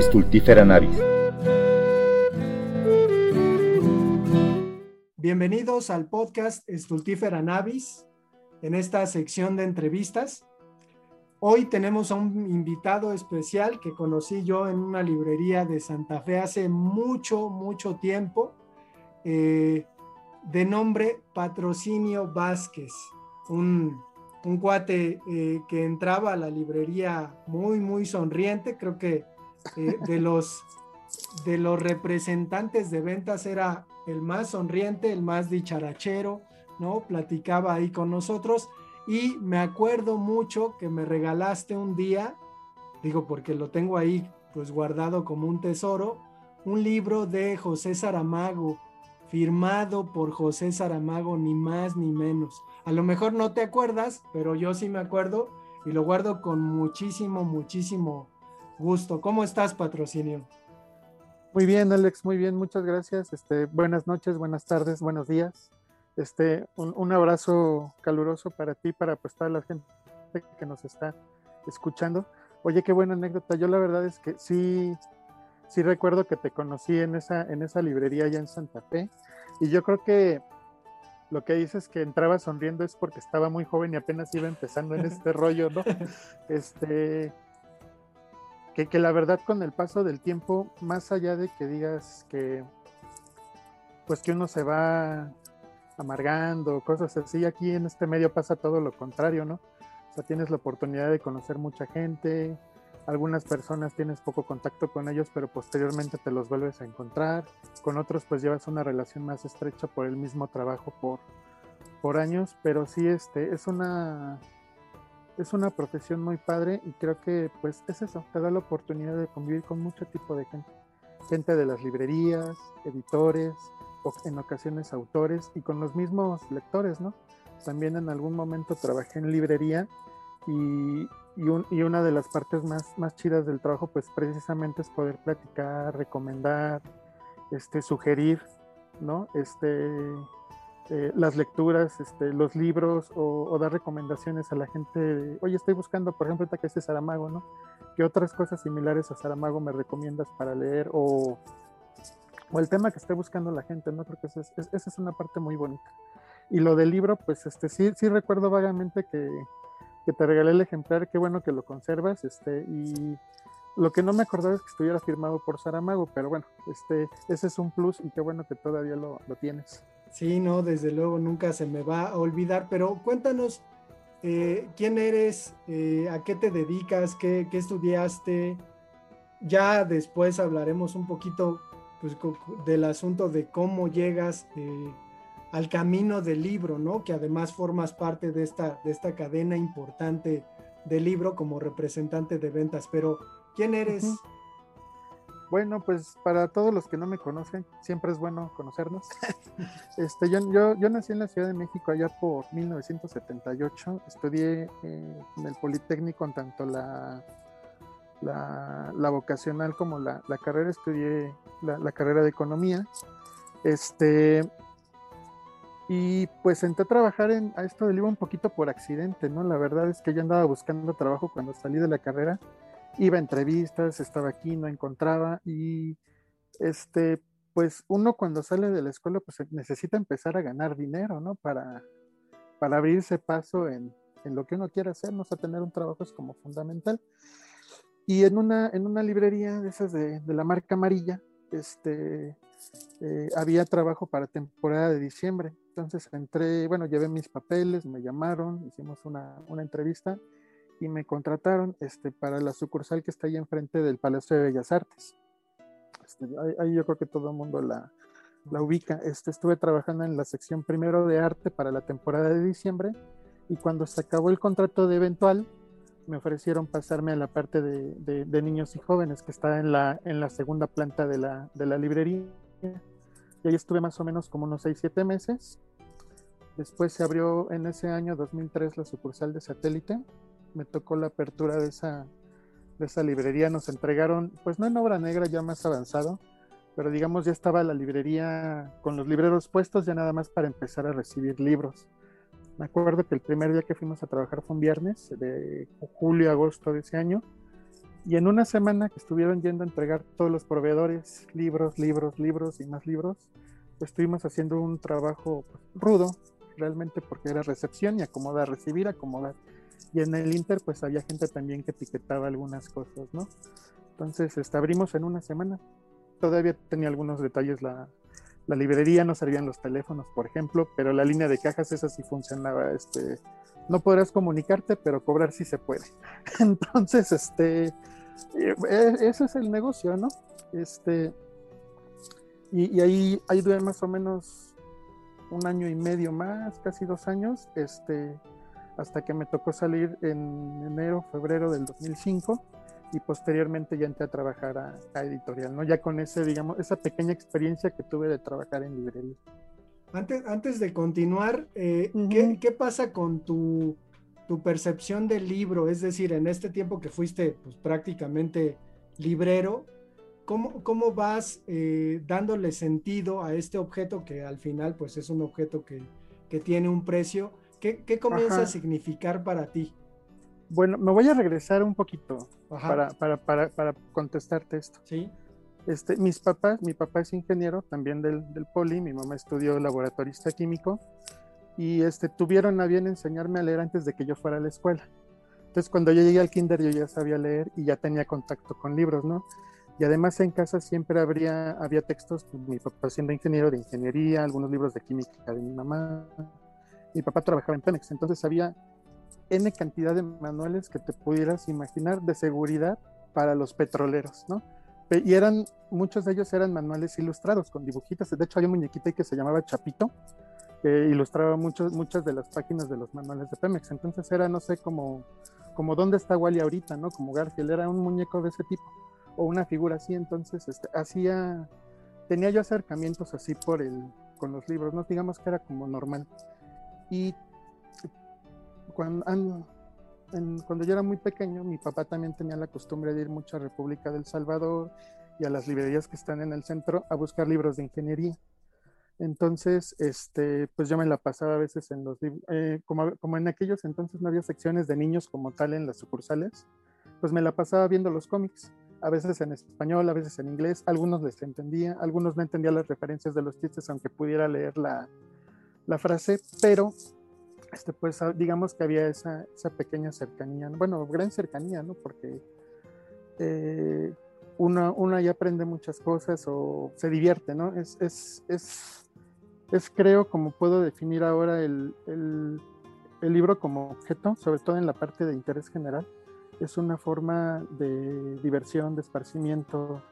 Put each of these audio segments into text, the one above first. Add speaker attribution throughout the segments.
Speaker 1: Stultifera navis.
Speaker 2: Bienvenidos al podcast Stultifera navis, en esta sección de entrevistas. Hoy tenemos a un invitado especial que conocí yo en una librería de Santa Fe hace mucho, mucho tiempo, eh, de nombre Patrocinio Vázquez, un un cuate eh, que entraba a la librería muy, muy sonriente. Creo que eh, de, los, de los representantes de ventas era el más sonriente, el más dicharachero, ¿no? Platicaba ahí con nosotros y me acuerdo mucho que me regalaste un día, digo porque lo tengo ahí pues guardado como un tesoro, un libro de José Saramago, firmado por José Saramago, ni más ni menos. A lo mejor no te acuerdas, pero yo sí me acuerdo y lo guardo con muchísimo, muchísimo gusto. ¿Cómo estás, patrocinio?
Speaker 3: Muy bien, Alex, muy bien, muchas gracias. Este, buenas noches, buenas tardes, buenos días. Este, un, abrazo caluroso para ti, para pues toda la gente que nos está escuchando. Oye, qué buena anécdota. Yo la verdad es que sí, sí recuerdo que te conocí en esa, en esa librería allá en Santa Fe. Y yo creo que lo que dices que entraba sonriendo es porque estaba muy joven y apenas iba empezando en este rollo, ¿no? Este, que, la verdad con el paso del tiempo, más allá de que digas que, pues que uno se va amargando, cosas así, aquí en este medio pasa todo lo contrario, ¿no? O sea, tienes la oportunidad de conocer mucha gente, algunas personas tienes poco contacto con ellos, pero posteriormente te los vuelves a encontrar. Con otros pues llevas una relación más estrecha por el mismo trabajo por, por años, pero sí este, es una es una profesión muy padre y creo que pues es eso, te da la oportunidad de convivir con mucho tipo de gente. Gente de las librerías, editores, en ocasiones autores y con los mismos lectores, ¿no? También en algún momento trabajé en librería y, y, una de las partes más, más chidas del trabajo, pues precisamente es poder platicar, recomendar, este, sugerir, ¿no? Este, eh, las lecturas, este, los libros o, dar recomendaciones a la gente. Oye, estoy buscando, por ejemplo, que este Saramago, ¿no? ¿Qué otras cosas similares a Saramago me recomiendas para leer? O, o el tema que esté buscando la gente, ¿no? Creo que esa es, una parte muy bonita. Y lo del libro, pues este, sí, sí recuerdo vagamente que, te regalé el ejemplar, qué bueno que lo conservas, este, y lo que no me acordaba es que estuviera firmado por Saramago, pero bueno, este, ese es un plus y qué bueno que todavía lo, tienes.
Speaker 2: Sí, no, desde luego nunca se me va a olvidar, pero cuéntanos eh, quién eres, eh, a qué te dedicas, qué, estudiaste. Ya después hablaremos un poquito pues, del asunto de cómo llegas eh, al camino del libro, ¿no? Que además formas parte de esta, de esta cadena importante del libro como representante de ventas. Pero, ¿quién eres?
Speaker 3: Bueno, pues para todos los que no me conocen, siempre es bueno conocernos. este, yo, yo, yo, nací en la Ciudad de México allá por 1978. Estudié eh, en el Politécnico en tanto la, la, vocacional como la, carrera. Estudié la, la, carrera de economía. Este, y pues entré a trabajar en, a esto del libro un poquito por accidente, ¿no? La verdad es que yo andaba buscando trabajo cuando salí de la carrera, iba a entrevistas, estaba aquí, no encontraba y este, pues uno cuando sale de la escuela pues necesita empezar a ganar dinero, ¿no? Para, para abrirse paso en, en lo que uno quiere hacer, ¿no? O sea, tener un trabajo es como fundamental. Y en una, en una librería de esas de, de la marca amarilla, este, eh, había trabajo para temporada de diciembre. Entonces entré, bueno, llevé mis papeles, me llamaron, hicimos una, una entrevista y me contrataron este, para la sucursal que está ahí enfrente del Palacio de Bellas Artes. Este, ahí, yo creo que todo el mundo la, la ubica. Este, estuve trabajando en la sección primero de arte para la temporada de diciembre y cuando se acabó el contrato de eventual, me ofrecieron pasarme a la parte de, de, niños y jóvenes que está en la, en la segunda planta de la, de la librería. Y ahí estuve más o menos como unos 6-7 meses. Después se abrió en ese año 2003 la sucursal de satélite. Me tocó la apertura de esa, de esa librería. Nos entregaron, pues no en obra negra, ya más avanzado, pero digamos ya estaba la librería con los libreros puestos ya nada más para empezar a recibir libros. Me acuerdo que el primer día que fuimos a trabajar fue un viernes de julio, agosto de ese año. Y en una semana que estuvieron yendo a entregar todos los proveedores, libros, libros, libros y más libros, estuvimos haciendo un trabajo pues, rudo, realmente porque era recepción y acomodar, recibir, acomodar. Y en el Inter pues había gente también que etiquetaba algunas cosas, ¿no? Entonces este, abrimos en una semana. Todavía tenía algunos detalles la, la librería, no servían los teléfonos, por ejemplo, pero la línea de cajas esa sí funcionaba. Este, no podrás comunicarte, pero cobrar sí se puede. Entonces, este, eh, ese es el negocio, ¿no? Este, y, y ahí, ahí duré más o menos un año y medio más, casi dos años, este, hasta que me tocó salir en enero, febrero del 2005 y posteriormente ya entré a trabajar a, editorial, ¿no? Ya con ese, digamos, esa pequeña experiencia que tuve de trabajar en librería.
Speaker 2: Antes, antes de continuar, eh, ¿qué, pasa con tu, tu, percepción del libro? Es decir, en este tiempo que fuiste pues, prácticamente librero, ¿cómo, cómo vas eh, dándole sentido a este objeto que al final pues es un objeto que, que tiene un precio? ¿Qué, qué comienza a significar para ti?
Speaker 3: Bueno, me voy a regresar un poquito para, para, para, para, contestarte esto.
Speaker 2: Sí.
Speaker 3: Este, mis papás, mi papá es ingeniero también del, del poli, mi mamá estudió laboratorista químico y este, tuvieron a bien enseñarme a leer antes de que yo fuera a la escuela. Entonces, cuando yo llegué al kinder, yo ya sabía leer y ya tenía contacto con libros, ¿no? Y además en casa siempre habría, había textos, pues, mi papá siendo ingeniero de ingeniería, algunos libros de química de mi mamá. Mi papá trabajaba en Pemex, entonces había N cantidad de manuales que te pudieras imaginar de seguridad para los petroleros, ¿no? Y eran, muchos de ellos eran manuales ilustrados con dibujitos. De hecho, había un muñequito que se llamaba Chapito, que ilustraba muchos, muchas de las páginas de los manuales de Pemex. Entonces era, no sé, como, como dónde está Wally ahorita, ¿no? Como Garfield, era un muñeco de ese tipo, o una figura así. Entonces, este, hacía, tenía yo acercamientos así por el, con los libros, ¿no? Digamos que era como normal. Y cuando, cuando yo era muy pequeño, mi papá también tenía la costumbre de ir mucho a República del Salvador y a las librerías que están en el centro a buscar libros de ingeniería. Entonces, este, pues yo me la pasaba a veces en los eh, como, como en aquellos entonces no había secciones de niños como tal en las sucursales, pues me la pasaba viendo los cómics, a veces en español, a veces en inglés, algunos les entendía, algunos no entendía las referencias de los chistes, aunque pudiera leer la, la frase, pero este, pues ah, digamos que había esa, esa pequeña cercanía, bueno, gran cercanía, ¿no? Porque eh, uno, ya aprende muchas cosas o se divierte, ¿no? Es, es, es, es creo, como puedo definir ahora el, el, el, libro como objeto, sobre todo en la parte de interés general, es una forma de diversión, de esparcimiento,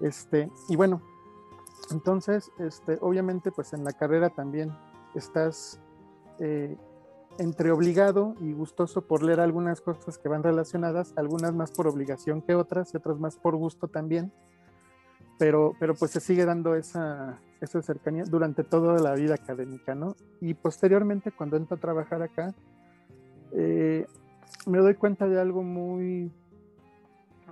Speaker 3: este, y bueno, entonces, este, obviamente, pues en la carrera también estás eh, entre obligado y gustoso por leer algunas cosas que van relacionadas, algunas más por obligación que otras y otras más por gusto también, pero, pero pues se sigue dando esa, esa cercanía durante toda la vida académica, ¿no? Y posteriormente cuando entro a trabajar acá, eh, me doy cuenta de algo muy,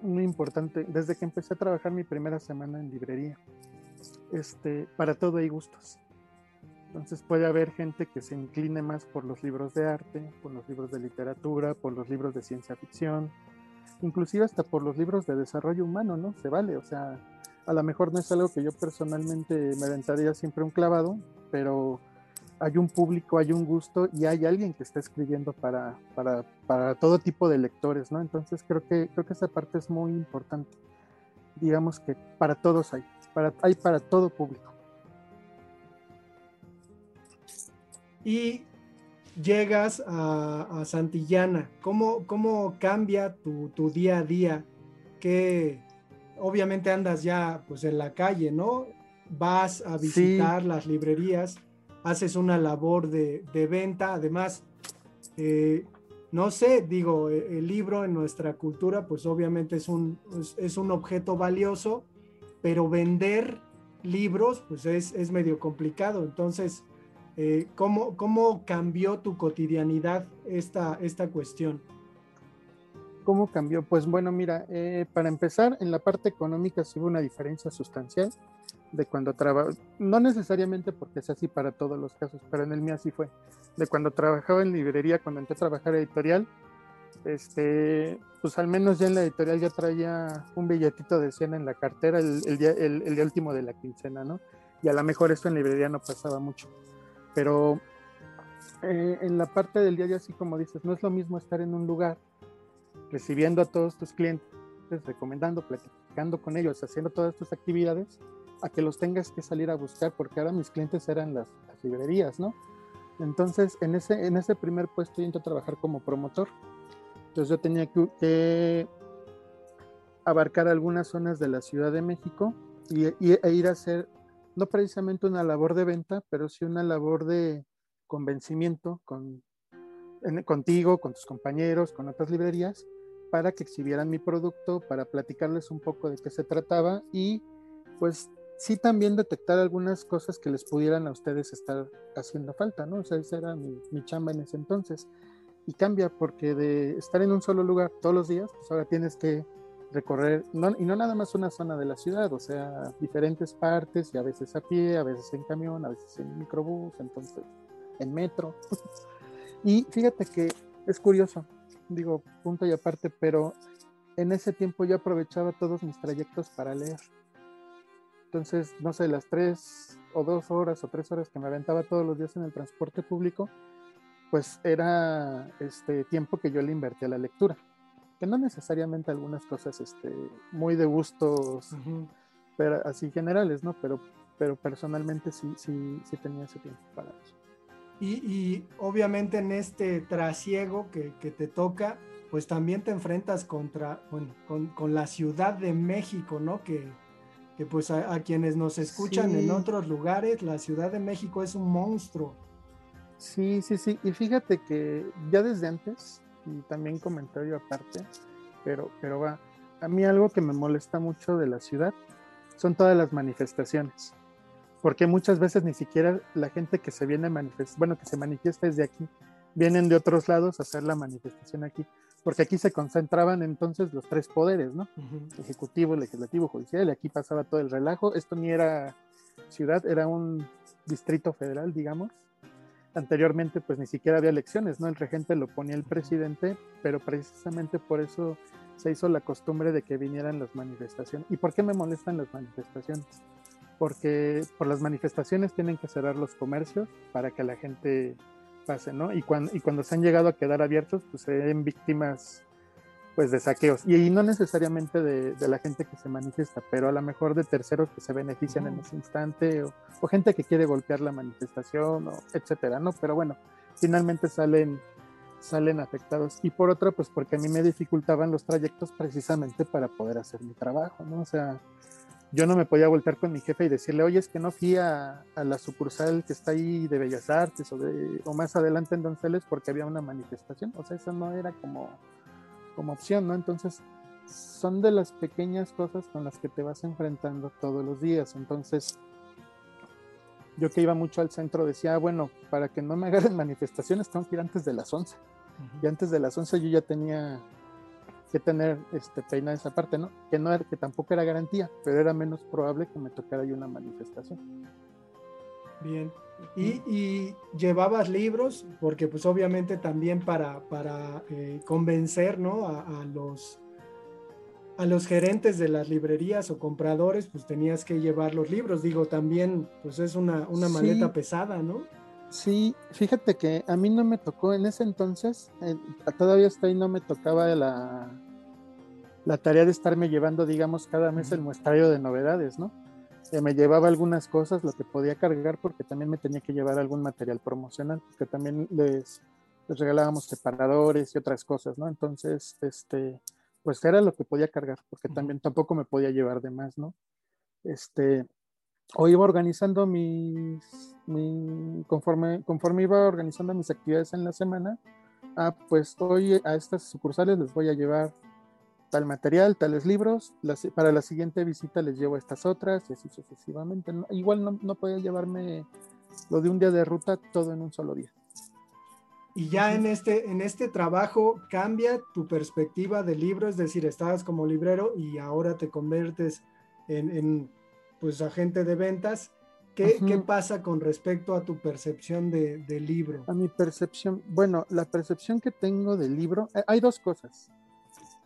Speaker 3: muy importante. Desde que empecé a trabajar mi primera semana en librería, este, para todo hay gustos entonces puede haber gente que se incline más por los libros de arte, por los libros de literatura, por los libros de ciencia ficción, inclusive hasta por los libros de desarrollo humano, ¿no? Se vale, o sea, a lo mejor no es algo que yo personalmente me aventaría siempre un clavado, pero hay un público, hay un gusto y hay alguien que está escribiendo para, para, para todo tipo de lectores, ¿no? Entonces creo que, creo que esa parte es muy importante. Digamos que para todos hay, para, hay para todo público.
Speaker 2: Y llegas a, Santillana. ¿Cómo, ¿Cómo, cambia tu, día a día? Que obviamente andas ya pues en la calle, ¿no? Vas a visitar las librerías, haces una labor de, venta, además, eh, no sé, digo, e, el libro en nuestra cultura pues obviamente es un, es, un objeto valioso, pero vender libros pues es, es medio complicado, entonces eh, ¿cómo, ¿cómo, cambió tu cotidianidad esta, esta cuestión?
Speaker 3: ¿Cómo cambió? Pues bueno, mira, eh, para empezar, en la parte económica sí hubo una diferencia sustancial de cuando trabajaba, no necesariamente porque es así para todos los casos, pero en el mío así fue, de cuando trabajaba en librería, cuando entré a trabajar editorial, este, pues al menos ya en la editorial ya traía un billetito de 100 en la cartera el, día, el, último de la quincena, ¿no? Y a lo mejor esto en librería no pasaba mucho. Pero eh, en la parte del día, ya así como dices, no es lo mismo estar en un lugar recibiendo a todos tus clientes, recomendando, platicando con ellos, haciendo todas tus actividades, a que los tengas que salir a buscar, porque ahora mis clientes eran las, librerías, ¿no? Entonces, en ese, en ese primer puesto yo entré a trabajar como promotor. Entonces yo tenía que, abarcar algunas zonas de la Ciudad de México y, e ir a hacer, no precisamente una labor de venta, pero sí una labor de convencimiento con, contigo, con tus compañeros, con otras librerías, para que exhibieran mi producto, para platicarles un poco de qué se trataba y pues sí también detectar algunas cosas que les pudieran a ustedes estar haciendo falta, ¿no? O sea, esa era mi, chamba en ese entonces. Y cambia porque de estar en un solo lugar todos los días, pues ahora tienes que recorrer, y no nada más una zona de la ciudad, o sea, diferentes partes, y a veces a pie, a veces en camión, a veces en microbús, entonces en metro. y fíjate que es curioso, digo, punto y aparte, pero en ese tiempo yo aprovechaba todos mis trayectos para leer. Entonces, no sé, las tres o dos horas o tres horas que me aventaba todos los días en el transporte público, pues era este tiempo que yo le invertí a la lectura. Que no necesariamente algunas cosas este, muy de gustos, pero así generales, ¿no? Pero, pero personalmente sí, sí, sí tenía ese tiempo para eso.
Speaker 2: Y, obviamente en este trasiego que, que, te toca, pues también te enfrentas contra, bueno, con, con la Ciudad de México, ¿no? Que, que pues a, quienes nos escuchan en otros lugares, la Ciudad de México es un monstruo.
Speaker 3: Sí, sí, sí. Y fíjate que ya desde antes, y también comentario aparte, pero, pero va, a mí algo que me molesta mucho de la ciudad son todas las manifestaciones porque muchas veces ni siquiera la gente que se viene a manifestar, bueno, que se manifiesta desde aquí, vienen de otros lados a hacer la manifestación aquí, porque aquí se concentraban entonces los tres poderes, ¿no? Ejecutivo, legislativo, judicial, y aquí pasaba todo el relajo, esto ni era ciudad, era un distrito federal, digamos. Anteriormente, pues ni siquiera había elecciones, ¿no? El regente lo ponía el presidente, pero precisamente por eso se hizo la costumbre de que vinieran las manifestaciones. ¿Y por qué me molestan las manifestaciones? porque por las manifestaciones tienen que cerrar los comercios para que la gente pase, ¿no? Y cuando, y cuando se han llegado a quedar abiertos, pues se ven víctimas pues de saqueos y, no necesariamente de, la gente que se manifiesta, pero a lo mejor de terceros que se benefician en ese instante o, o, gente que quiere golpear la manifestación o etcétera, ¿no? Pero bueno, finalmente salen salen afectados y por otra pues porque a mí me dificultaban los trayectos precisamente para poder hacer mi trabajo, ¿no? O sea, yo no me podía voltear con mi jefe y decirle, oye, es que no fui a, la sucursal que está ahí de Bellas Artes o, de, o más adelante en Donceles porque había una manifestación. O sea, eso no era como, como opción, ¿no? Entonces, son de las pequeñas cosas con las que te vas enfrentando todos los días. Entonces, yo que iba mucho al centro decía, ah, bueno, para que no me agarren manifestaciones tengo que ir antes de las 11. Y antes de las 11 yo ya tenía que tener este peinada esa parte, ¿no? Que no era, que tampoco era garantía, pero era menos probable que me tocara ahí una manifestación.
Speaker 2: Bien. Y, llevabas libros, porque pues obviamente también para, para eh, convencer, ¿no? A, los a los gerentes de las librerías o compradores, pues tenías que llevar los libros. Digo, también, pues es una, una maleta pesada, ¿no?
Speaker 3: Sí, fíjate que a mí no me tocó en ese entonces, todavía estoy, no me tocaba la, la tarea de estarme llevando, digamos, cada mes el muestrario de novedades, ¿no? Eh, me llevaba algunas cosas, lo que podía cargar, porque también me tenía que llevar algún material promocional, porque también les, les regalábamos separadores y otras cosas, ¿no? Entonces, este, pues era lo que podía cargar, porque también tampoco me podía llevar de más, ¿no? Este, o iba organizando mis, conforme, conforme iba organizando mis actividades en la semana, ah, pues hoy a estas sucursales les voy a llevar tal material, tales libros, para la siguiente visita les llevo estas otras y así sucesivamente. igual no, no podía llevarme lo de un día de ruta todo en un solo día.
Speaker 2: Y ya en este, en este trabajo cambia tu perspectiva del libro, es decir, estabas como librero y ahora te conviertes en, en pues agente de ventas ¿Qué, pasa con respecto a tu percepción de, del libro?
Speaker 3: A mi percepción, bueno, la percepción que tengo del libro, eh, hay dos cosas.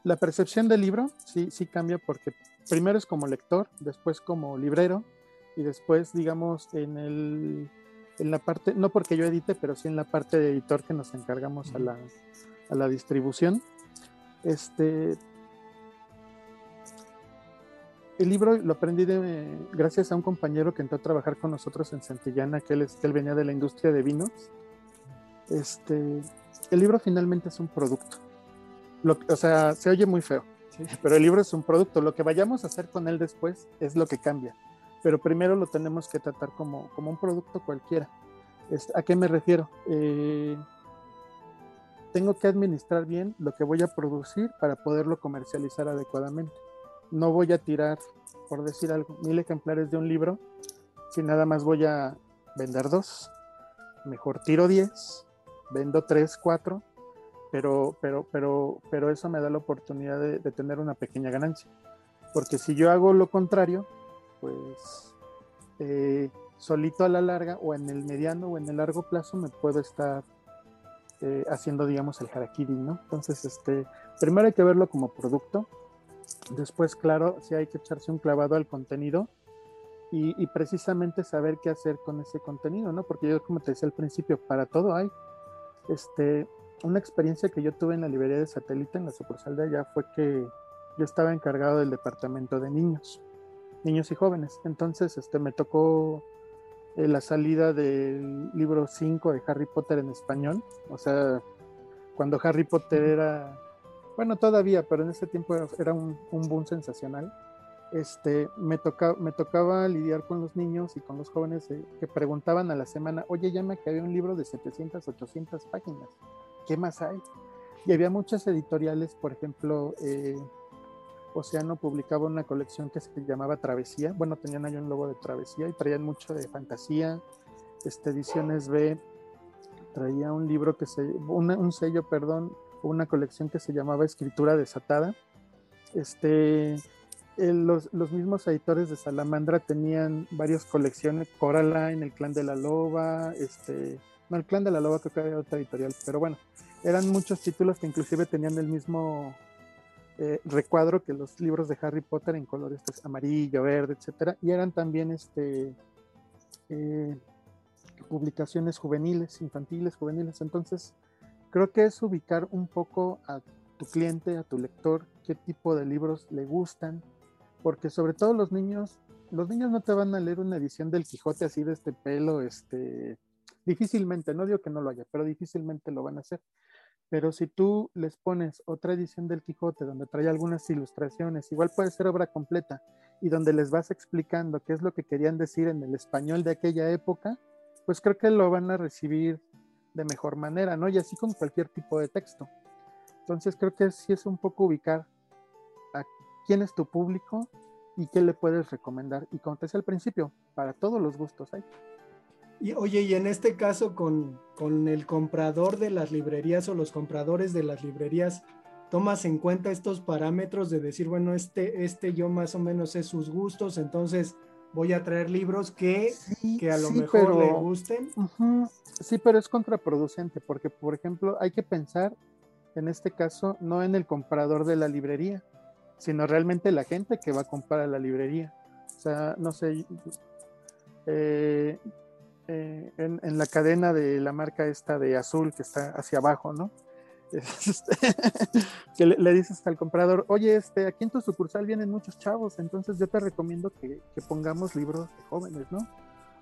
Speaker 3: La percepción del libro sí, sí cambia porque primero es como lector, después como librero y después, digamos, en, el, en la parte, no porque yo edite, pero sí en la parte de editor que nos encargamos a la, a la distribución. Este, el libro lo aprendí de, gracias a un compañero que entró a trabajar con nosotros en Santillana, que él, que él venía de la industria de vinos. Este, el libro finalmente es un producto. O sea, se oye muy feo, pero el libro es un producto. Lo que vayamos a hacer con él después es lo que cambia. Pero primero lo tenemos que tratar como, como un producto cualquiera. ¿A qué me refiero? Eh, tengo que administrar bien lo que voy a producir para poderlo comercializar adecuadamente no voy a tirar, por decir algo, mil ejemplares de un libro si nada más voy a vender dos. Mejor tiro diez, vendo tres, cuatro, pero, pero, pero, pero eso me da la oportunidad de, tener una pequeña ganancia. Porque si yo hago lo contrario, pues eh, solito a la larga o en el mediano o en el largo plazo me puedo estar eh, haciendo, digamos, el harakiri, ¿no? Entonces, este, primero hay que verlo como producto, Después, claro, sí hay que echarse un clavado al contenido y, precisamente saber qué hacer con ese contenido, ¿no? Porque yo, como te decía al principio, para todo hay. Este, una experiencia que yo tuve en la librería de satélite, en la sucursal de allá, fue que yo estaba encargado del departamento de niños, niños y jóvenes. Entonces, este, me tocó eh, la salida del libro 5 de Harry Potter en español. O sea, cuando Harry Potter era bueno, todavía, pero en ese tiempo era un, boom sensacional. Este, me, toca, me tocaba lidiar con los niños y con los jóvenes eh, que preguntaban a la semana, oye, ya me acabé un libro de 700, 800 páginas, ¿qué más hay? Y había muchas editoriales, por ejemplo, eh, Océano publicaba una colección que se llamaba Travesía, bueno, tenían ahí un logo de Travesía y traían mucho de fantasía, este, ediciones B, traía un libro que se, un sello, perdón, una colección que se llamaba Escritura Desatada. Este, los, mismos editores de Salamandra tenían varias colecciones, Coraline, El Clan de la Loba, este, no, El Clan de la Loba creo que era otra editorial, pero bueno, eran muchos títulos que inclusive tenían el mismo eh, recuadro que los libros de Harry Potter en colores pues, amarillo, verde, etcétera, y eran también este, eh, publicaciones juveniles, infantiles, juveniles, entonces creo que es ubicar un poco a tu cliente, a tu lector, qué tipo de libros le gustan, porque sobre todo los niños, los niños no te van a leer una edición del Quijote así de este pelo, este, difícilmente, no digo que no lo haya, pero difícilmente lo van a hacer. Pero si tú les pones otra edición del Quijote donde trae algunas ilustraciones, igual puede ser obra completa, y donde les vas explicando qué es lo que querían decir en el español de aquella época, pues creo que lo van a recibir de mejor manera, ¿no? Y así con cualquier tipo de texto. Entonces creo que sí es un poco ubicar a quién es tu público y qué le puedes recomendar. Y como te decía al principio, para todos los gustos hay.
Speaker 2: Y oye, y en este caso con, con el comprador de las librerías o los compradores de las librerías, tomas en cuenta estos parámetros de decir, bueno, este, este yo más o menos sé sus gustos, entonces voy a traer libros que, que a lo mejor le gusten.
Speaker 3: Sí, pero es contraproducente, porque por ejemplo hay que pensar en este caso no en el comprador de la librería, sino realmente la gente que va a comprar a la librería. O sea, no sé, eh, eh, en, en, la cadena de la marca esta de azul que está hacia abajo, ¿no? Este, que le, dices al comprador, oye, este, aquí en tu sucursal vienen muchos chavos, entonces yo te recomiendo que, pongamos libros de jóvenes, ¿no?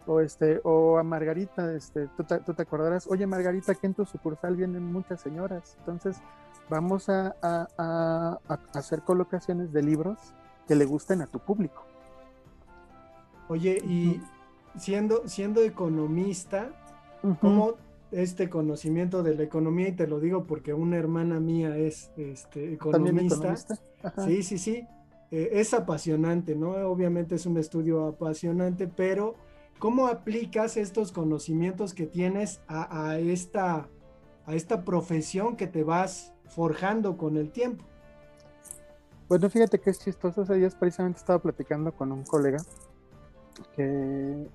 Speaker 3: O, este, o a Margarita, este, tú, te, acordarás, oye Margarita, aquí en tu sucursal vienen muchas señoras, entonces vamos a, hacer colocaciones de libros que le gusten a tu público.
Speaker 2: Oye, y siendo, siendo economista, ¿cómo, este conocimiento de la economía y te lo digo porque una hermana mía es este, economista. Sí, sí, sí. Eh, es apasionante, ¿no? Obviamente es un estudio apasionante, pero ¿cómo aplicas estos conocimientos que tienes a, esta, a esta profesión que te vas forjando con el tiempo?
Speaker 3: Bueno, fíjate que es chistoso. Ese día precisamente estaba platicando con un colega que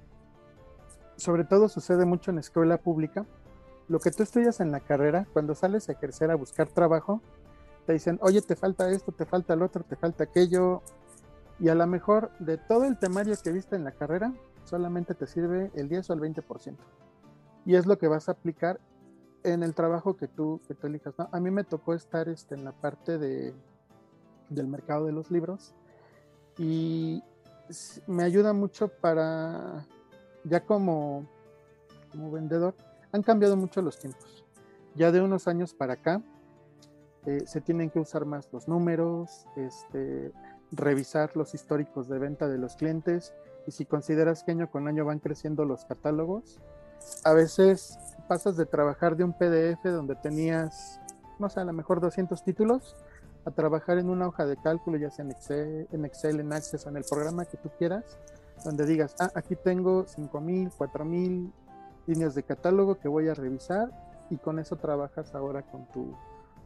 Speaker 3: sobre todo sucede mucho en escuela pública, lo que tú estudias en la carrera, cuando sales a ejercer, a buscar trabajo, te dicen, oye, te falta esto, te falta el otro, te falta aquello, y a lo mejor de todo el temario que viste en la carrera, solamente te sirve el 10 o el 20%. Y es lo que vas a aplicar en el trabajo que tú, que tú elijas. A mí me tocó estar este, en la parte de, del mercado de los libros y me ayuda mucho para, ya como, como vendedor, han cambiado mucho los tiempos. Ya de unos años para acá, eh, se tienen que usar más los números, este, revisar los históricos de venta de los clientes y si consideras que año con año van creciendo los catálogos, a veces pasas de trabajar de un PDF donde tenías, no sé, a lo mejor 200 títulos, a trabajar en una hoja de cálculo, ya sea en Excel, en, Excel, en Access o en el programa que tú quieras, donde digas, ah, aquí tengo 5000, 4000 líneas de catálogo que voy a revisar y con eso trabajas ahora con tu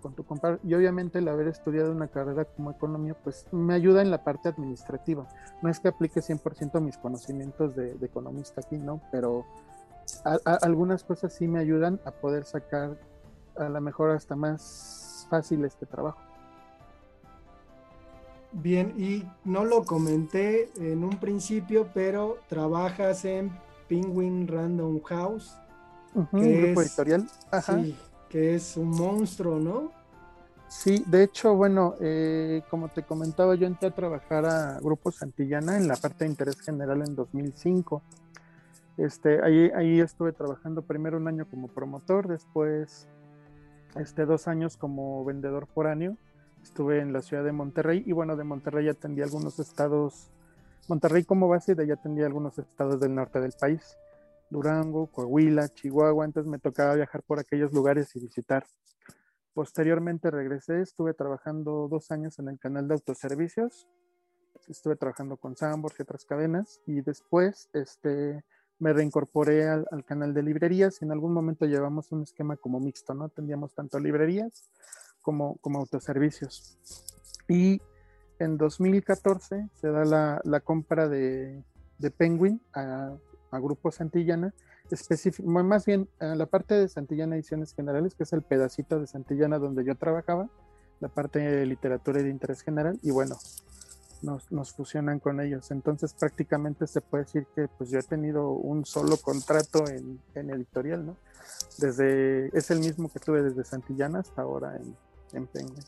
Speaker 3: con tu compar y obviamente el haber estudiado una carrera como economía pues me ayuda en la parte administrativa. No es que aplique 100% mis conocimientos de, economista aquí no pero algunas cosas sí me ayudan a poder sacar a lo mejor hasta más fácil este trabajo
Speaker 2: Bien, y no lo comenté en un principio, pero trabajas en Penguin Random House.
Speaker 3: grupo editorial.
Speaker 2: Sí, que es un monstruo, ¿no?
Speaker 3: Sí, de hecho, bueno, eh, como te comentaba, yo entré a trabajar a Grupo Santillana en la parte de interés general en 2005. Este, ahí, ahí estuve trabajando primero un año como promotor, después este, dos años como vendedor foráneo estuve en la ciudad de Monterrey y bueno, de Monterrey atendí algunos estados, Monterrey como base, de allá atendí algunos estados del norte del país, Durango, Coahuila, Chihuahua, entonces me tocaba viajar por aquellos lugares y visitar. Posteriormente regresé, estuve trabajando dos años en el canal de autoservicios, estuve trabajando con Sambors y otras cadenas y después este, me reincorporé al, al, canal de librerías y en algún momento llevamos un esquema como mixto, ¿no? Atendíamos tanto librerías como, como autoservicios. Y en 2014 se da la, la compra de, de Penguin a, a, Grupo Santillana, específico, más bien a la parte de Santillana Ediciones Generales, que es el pedacito de Santillana donde yo trabajaba, la parte de literatura y de interés general, y bueno, nos, nos, fusionan con ellos. Entonces prácticamente se puede decir que pues yo he tenido un solo contrato en, en editorial, ¿no? Desde, es el mismo que tuve desde Santillana hasta ahora en, en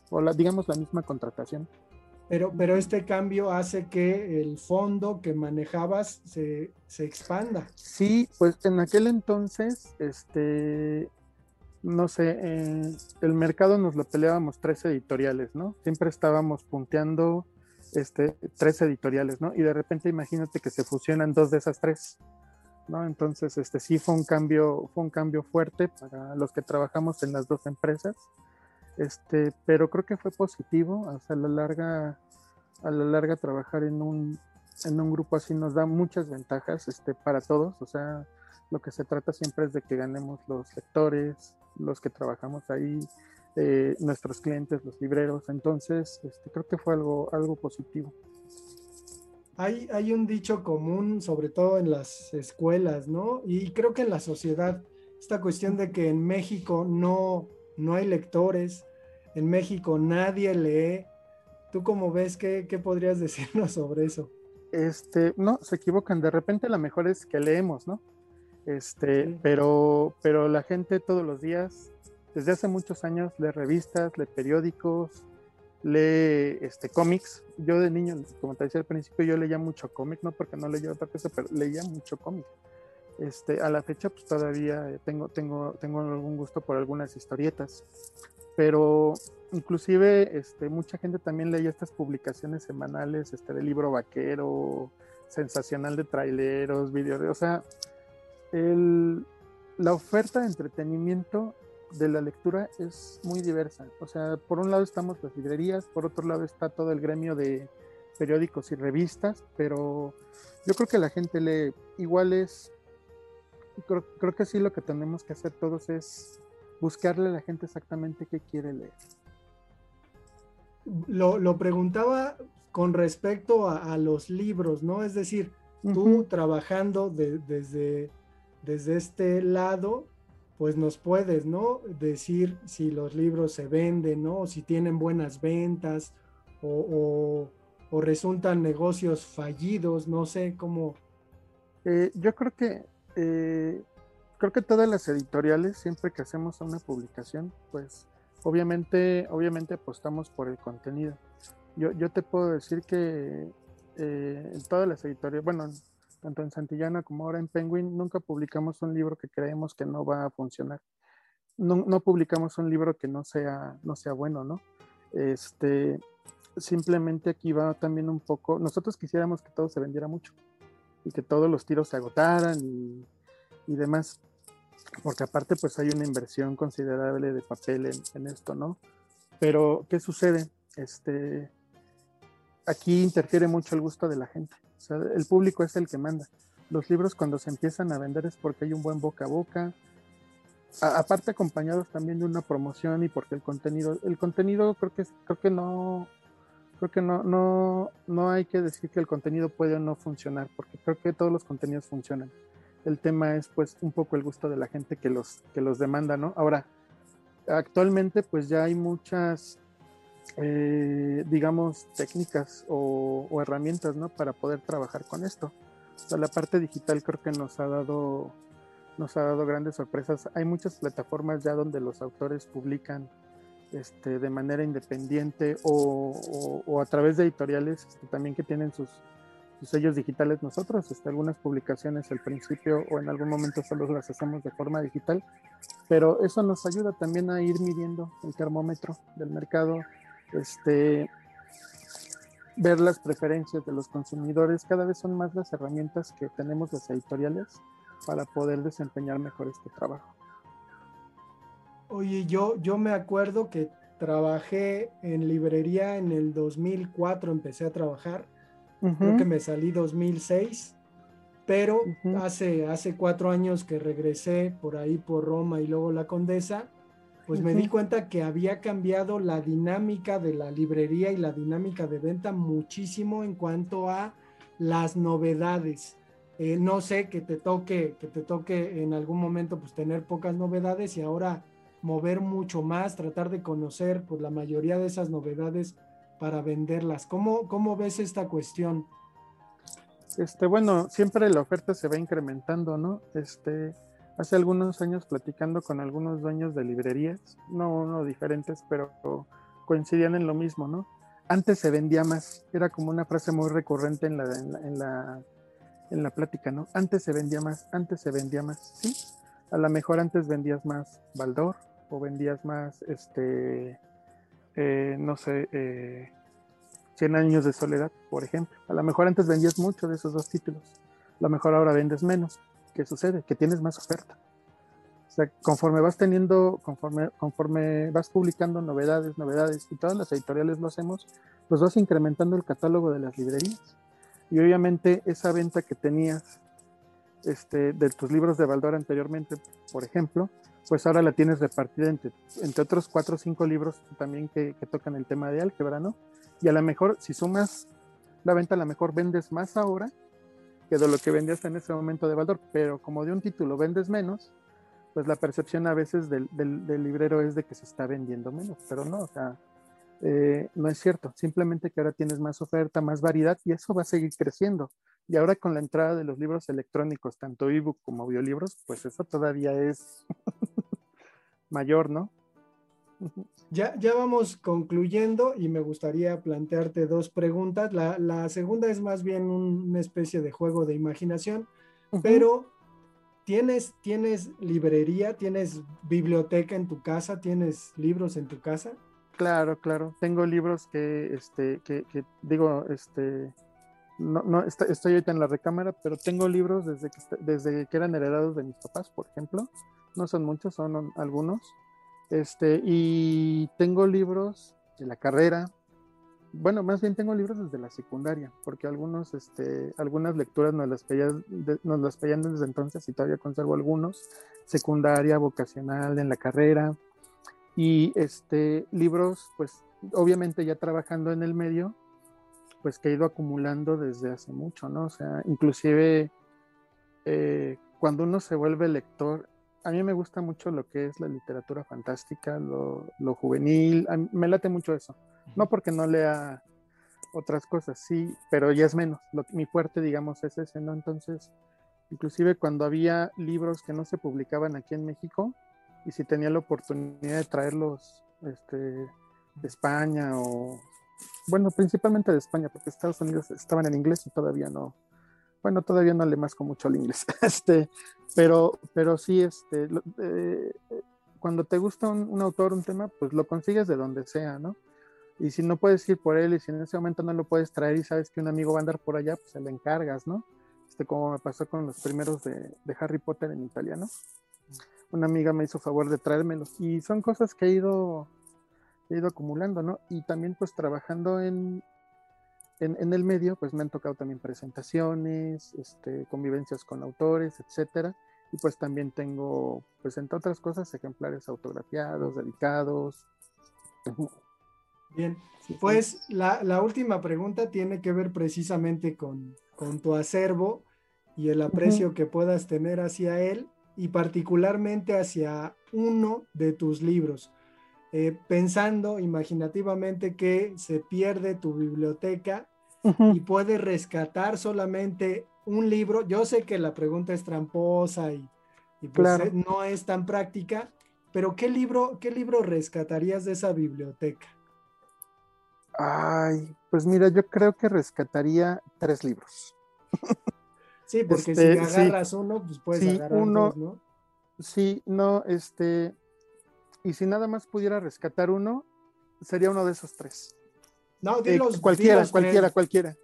Speaker 3: O la, digamos la misma contratación.
Speaker 2: Pero, pero este cambio hace que el fondo que manejabas se, se expanda.
Speaker 3: Sí, pues en aquel entonces, este, no sé, eh, el mercado nos lo peleábamos tres editoriales, ¿no? Siempre estábamos punteando este, tres editoriales, ¿no? Y de repente imagínate que se fusionan dos de esas tres, ¿no? Entonces, este sí fue un cambio, fue un cambio fuerte para los que trabajamos en las dos empresas. Este, pero creo que fue positivo, o sea, a la larga, a la larga trabajar en un, en un grupo así nos da muchas ventajas este, para todos, o sea, lo que se trata siempre es de que ganemos los lectores, los que trabajamos ahí, eh, nuestros clientes, los libreros, entonces este, creo que fue algo, algo positivo.
Speaker 2: Hay, hay un dicho común, sobre todo en las escuelas, ¿no? Y creo que en la sociedad, esta cuestión de que en México no, no hay lectores, en México nadie lee. ¿Tú cómo ves? ¿Qué, qué podrías decirnos sobre eso?
Speaker 3: Este, no, se equivocan. De repente la mejor es que leemos, ¿no? Este, pero, pero la gente todos los días, desde hace muchos años, lee revistas, lee periódicos, lee este, cómics. Yo de niño, como te decía al principio, yo leía mucho cómic, no porque no leía otra cosa, pero leía mucho cómic. Este, a la fecha, pues todavía tengo, tengo, tengo algún gusto por algunas historietas pero inclusive este, mucha gente también leía estas publicaciones semanales este, de libro vaquero, sensacional de traileros, videos, o sea, la oferta de entretenimiento de la lectura es muy diversa. O sea, por un lado estamos las librerías, por otro lado está todo el gremio de periódicos y revistas, pero yo creo que la gente lee igual es, creo, creo que sí lo que tenemos que hacer todos es buscarle a la gente exactamente qué quiere leer.
Speaker 2: Lo, preguntaba con respecto a, los libros, ¿no? Es decir, tú trabajando desde desde este lado, pues nos puedes, ¿no? Decir si los libros se venden, ¿no? O si tienen buenas ventas o, resultan negocios fallidos, no sé cómo.
Speaker 3: Eh, yo creo que eh, creo que todas las editoriales, siempre que hacemos una publicación, pues obviamente, obviamente apostamos por el contenido. Yo, yo te puedo decir que eh, en todas las editoriales, bueno, tanto en Santillana como ahora en Penguin, nunca publicamos un libro que creemos que no va a funcionar. No, no publicamos un libro que no sea, no sea bueno, ¿no? Este, simplemente aquí va también un poco, nosotros quisiéramos que todo se vendiera mucho y que todos los tiros se agotaran y, y demás, porque aparte pues hay una inversión considerable de papel en, esto, ¿no? Pero, ¿qué sucede? Este, aquí interfiere mucho el gusto de la gente. O sea, el público es el que manda. Los libros cuando se empiezan a vender es porque hay un buen boca a boca, aparte acompañados también de una promoción y porque el contenido, el contenido creo que creo que no creo que no, no, no hay que decir que el contenido puede o no funcionar, porque creo que todos los contenidos funcionan. El tema es pues un poco el gusto de la gente que los, que los demanda, ¿no? Ahora, actualmente pues ya hay muchas eh, digamos, técnicas o, herramientas, ¿no? Para poder trabajar con esto. la parte digital creo que nos ha dado, nos ha dado grandes sorpresas. Hay muchas plataformas ya donde los autores publican este, de manera independiente o, a través de editoriales este, también que tienen sus, sellos digitales nosotros. Este, algunas publicaciones al principio o en algún momento solo las hacemos de forma digital, pero eso nos ayuda también a ir midiendo el termómetro del mercado, este, ver las preferencias de los consumidores. Cada vez son más las herramientas que tenemos las editoriales para poder desempeñar mejor este trabajo.
Speaker 2: Oye, yo, yo me acuerdo que trabajé en librería en el 2004, empecé a trabajar. Creo que me salí 2006, pero hace, hace cuatro años que regresé por ahí por Roma y luego la Condesa pues me di cuenta que había cambiado la dinámica de la librería y la dinámica de venta muchísimo en cuanto a las novedades. Eh, no sé que te toque, que te toque en algún momento pues tener pocas novedades y ahora mover mucho más, tratar de conocer pues la mayoría de esas novedades para venderlas. ¿Cómo, cómo ves esta cuestión?
Speaker 3: Este, bueno, siempre la oferta se va incrementando, ¿no? Este, hace algunos años platicando con algunos dueños de librerías, no, no diferentes, pero coincidían en lo mismo, ¿no? Antes se vendía más, era como una frase muy recurrente en la, en la, en la, plática, ¿no? Antes se vendía más, antes se vendía más, ¿sí? A lo mejor antes vendías más Baldor o vendías más, este, eh, no sé, eh, 100 años de soledad, por ejemplo. A lo mejor antes vendías mucho de esos dos títulos, a lo mejor ahora vendes menos. ¿qué sucede? Que tienes más oferta. O sea, conforme vas teniendo, conforme, conforme vas publicando novedades, novedades, y todas las editoriales lo hacemos, pues vas incrementando el catálogo de las librerías. Y obviamente esa venta que tenías este, de tus libros de Baldor anteriormente, por ejemplo, pues ahora la tienes repartida entre, entre otros cuatro o cinco libros también que, que, tocan el tema de álgebra, ¿no? Y a lo mejor, si sumas la venta, a lo mejor vendes más ahora que de lo que vendías en ese momento de valor, pero como de un título vendes menos, pues la percepción a veces del, del, librero es de que se está vendiendo menos, pero no, o sea, eh, no es cierto, simplemente que ahora tienes más oferta, más variedad y eso va a seguir creciendo. Y ahora con la entrada de los libros electrónicos, tanto ebook como audiolibros, pues eso todavía es mayor, ¿no?
Speaker 2: Ya, ya vamos concluyendo y me gustaría plantearte dos preguntas. La, segunda es más bien una especie de juego de imaginación, pero ¿tienes, ¿tienes librería, tienes biblioteca en tu casa, tienes libros en tu casa?
Speaker 3: Claro, claro. Tengo libros que, este, que, digo, este, no, estoy ahorita en la recámara, pero tengo libros desde que, desde que eran heredados de mis papás, por ejemplo. No son muchos, son algunos este, y tengo libros de la carrera. Bueno, más bien tengo libros desde la secundaria, porque algunos, este, algunas lecturas nos las, pedían, nos las pedían desde entonces y todavía conservo algunos. Secundaria, vocacional, en la carrera. Y este, libros, pues obviamente ya trabajando en el medio, pues que he ido acumulando desde hace mucho, ¿no? O sea, inclusive eh, cuando uno se vuelve lector, a mí me gusta mucho lo que es la literatura fantástica, lo, juvenil, me late mucho eso. No porque no lea otras cosas, sí, pero ya es menos. mi fuerte, digamos, es ese, ¿no? Entonces, inclusive cuando había libros que no se publicaban aquí en México, y si tenía la oportunidad de traerlos este, de España o, bueno, principalmente de España, porque Estados Unidos estaban en inglés y todavía no, bueno, todavía no le masco mucho al inglés, este, pero, pero sí, este, eh, cuando te gusta un, autor, un tema, pues lo consigues de donde sea, ¿no? Y si no puedes ir por él y si en ese momento no lo puedes traer y sabes que un amigo va a andar por allá, pues se le encargas, ¿no? Este, como me pasó con los primeros de, de Harry Potter en italiano. Una amiga me hizo favor de traérmelos y son cosas que he ido, he ido acumulando, ¿no? Y también pues trabajando en, en, el medio, pues me han tocado también presentaciones, este, convivencias con autores, etcétera. Y pues también tengo, pues entre otras cosas, ejemplares autografiados, dedicados.
Speaker 2: Bien, pues la, última pregunta tiene que ver precisamente con, tu acervo y el aprecio que puedas tener hacia él y particularmente hacia uno de tus libros. Eh, pensando imaginativamente que se pierde tu biblioteca y puedes rescatar solamente un libro. Yo sé que la pregunta es tramposa y, pues, eh, no es tan práctica, pero ¿qué libro, ¿qué libro rescatarías de esa biblioteca?
Speaker 3: Ay, pues mira, yo creo que rescataría tres libros.
Speaker 2: Sí, porque si este, agarras uno, pues puedes agarrar uno, dos, ¿no?
Speaker 3: Sí, no, este, y si nada más pudiera rescatar uno, sería uno de esos tres.
Speaker 2: No, eh,
Speaker 3: cualquiera, cualquiera, cualquiera.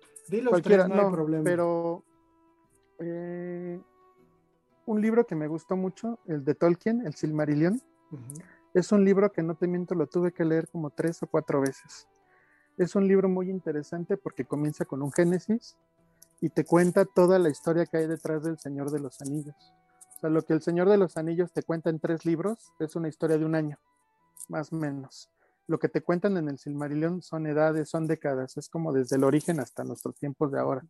Speaker 2: cualquiera, no, hay problema.
Speaker 3: Pero eh, un libro que me gustó mucho, el de Tolkien, el Silmarillion, es un libro que no te miento, lo tuve que leer como tres o cuatro veces. Es un libro muy interesante porque comienza con un Génesis y te cuenta toda la historia que hay detrás del Señor de los Anillos. Lo que el Señor de los Anillos te cuenta en tres libros es una historia de un año, más o menos lo que te cuentan en el Silmarillion son edades, son décadas, es como desde el origen hasta nuestros tiempos de ahora.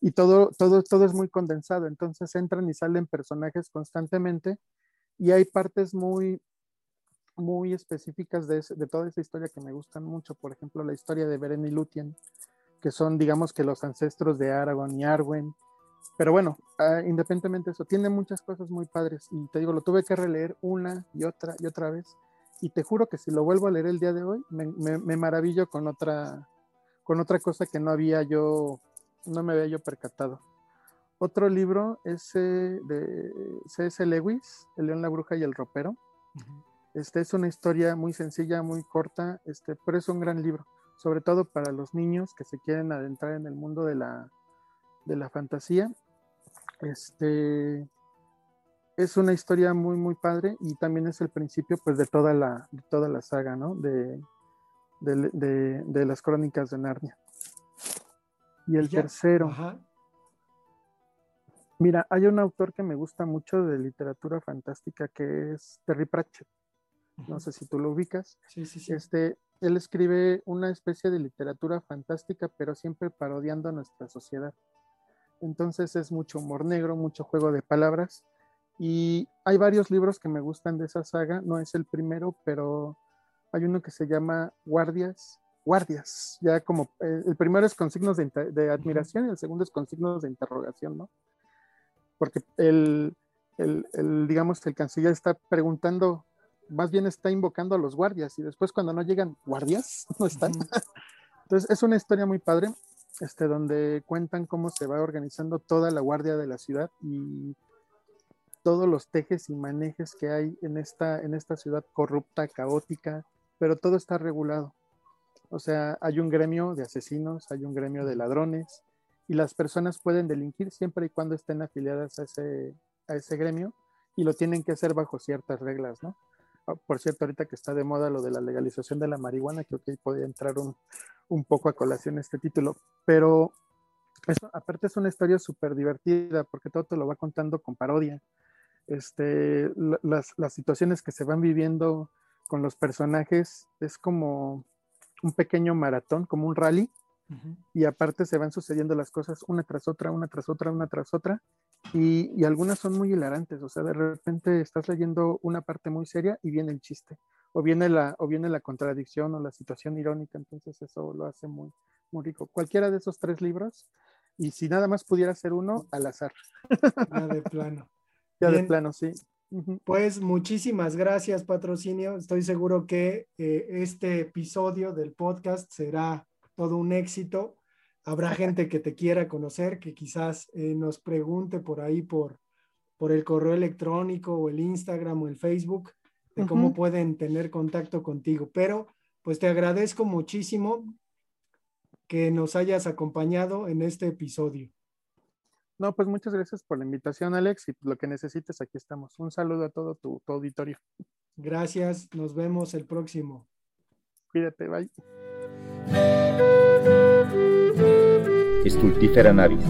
Speaker 3: Y todo, todo, todo es muy condensado, entonces entran y salen personajes constantemente y hay partes muy, muy específicas de, de toda esa historia que me gustan mucho, por ejemplo, la historia de Beren y Lúthien, que son, digamos que los ancestros de Aragorn y Arwen. Pero bueno, uh, independientemente de eso, tiene muchas cosas muy padres y te digo, lo tuve que releer una y otra y otra vez y te juro que si lo vuelvo a leer el día de hoy, me, me, maravillo con otra, con otra cosa que no había yo, no me había yo percatado. Otro libro es de C.S. Lewis, El león, la bruja y el ropero. Este es una historia muy sencilla, muy corta, este, pero es un gran libro, sobre todo para los niños que se quieren adentrar en el mundo de la, de la fantasía. Este, es una historia muy, muy padre y también es el principio pues de toda la, toda la saga, ¿no? De, de, las crónicas de Narnia. Y el tercero. Mira, hay un autor que me gusta mucho de literatura fantástica que es Terry Pratchett. No sé si tú lo ubicas.
Speaker 2: Sí, sí, sí.
Speaker 3: Este, él escribe una especie de literatura fantástica, pero siempre parodiando a nuestra sociedad. Entonces es mucho humor negro, mucho juego de palabras. Y hay varios libros que me gustan de esa saga, no es el primero, pero hay uno que se llama Guardias, Guardias, ya como eh, el primero es con signos de, admiración y el segundo es con signos de interrogación, ¿no? Porque el, el, el, digamos, el canciller está preguntando, más bien está invocando a los guardias y después cuando no llegan, guardias, no están. Entonces es una historia muy padre, este, donde cuentan cómo se va organizando toda la guardia de la ciudad y todos los tejes y manejes que hay en esta, en esta ciudad corrupta, caótica, pero todo está regulado. O sea, hay un gremio de asesinos, hay un gremio de ladrones, y las personas pueden delinquir siempre y cuando estén afiliadas a ese, a ese gremio, y lo tienen que hacer bajo ciertas reglas, ¿no? Ah, por cierto, ahorita que está de moda lo de la legalización de la marihuana, creo que ahí podría entrar un, un poco a colación este título, pero eso, aparte es una historia súper divertida porque todo te lo va contando con parodia. Este, las, las, situaciones que se van viviendo con los personajes es como un pequeño maratón, como un rally, y aparte se van sucediendo las cosas una tras otra, una tras otra, una tras otra, y, algunas son muy hilarantes, o sea, de repente estás leyendo una parte muy seria y viene el chiste, o viene la, o viene la contradicción o la situación irónica, entonces eso lo hace muy, muy rico. Cualquiera de esos tres libros, y si nada más pudiera ser uno, al azar.
Speaker 2: Ya de plano.
Speaker 3: Ya de plano, sí.
Speaker 2: Pues muchísimas gracias, patrocinio. Estoy seguro que eh, este episodio del podcast será todo un éxito. Habrá gente que te quiera conocer, que quizás eh, nos pregunte por ahí por, por el correo electrónico o el Instagram o el Facebook de cómo pueden tener contacto contigo. Pero pues te agradezco muchísimo que nos hayas acompañado en este episodio.
Speaker 3: No, pues muchas gracias por la invitación, Alex, y lo que necesites, aquí estamos. Un saludo a todo tu, auditorio.
Speaker 2: Gracias, nos vemos el próximo.
Speaker 3: Cuídate, bye.
Speaker 1: Estultífera Navis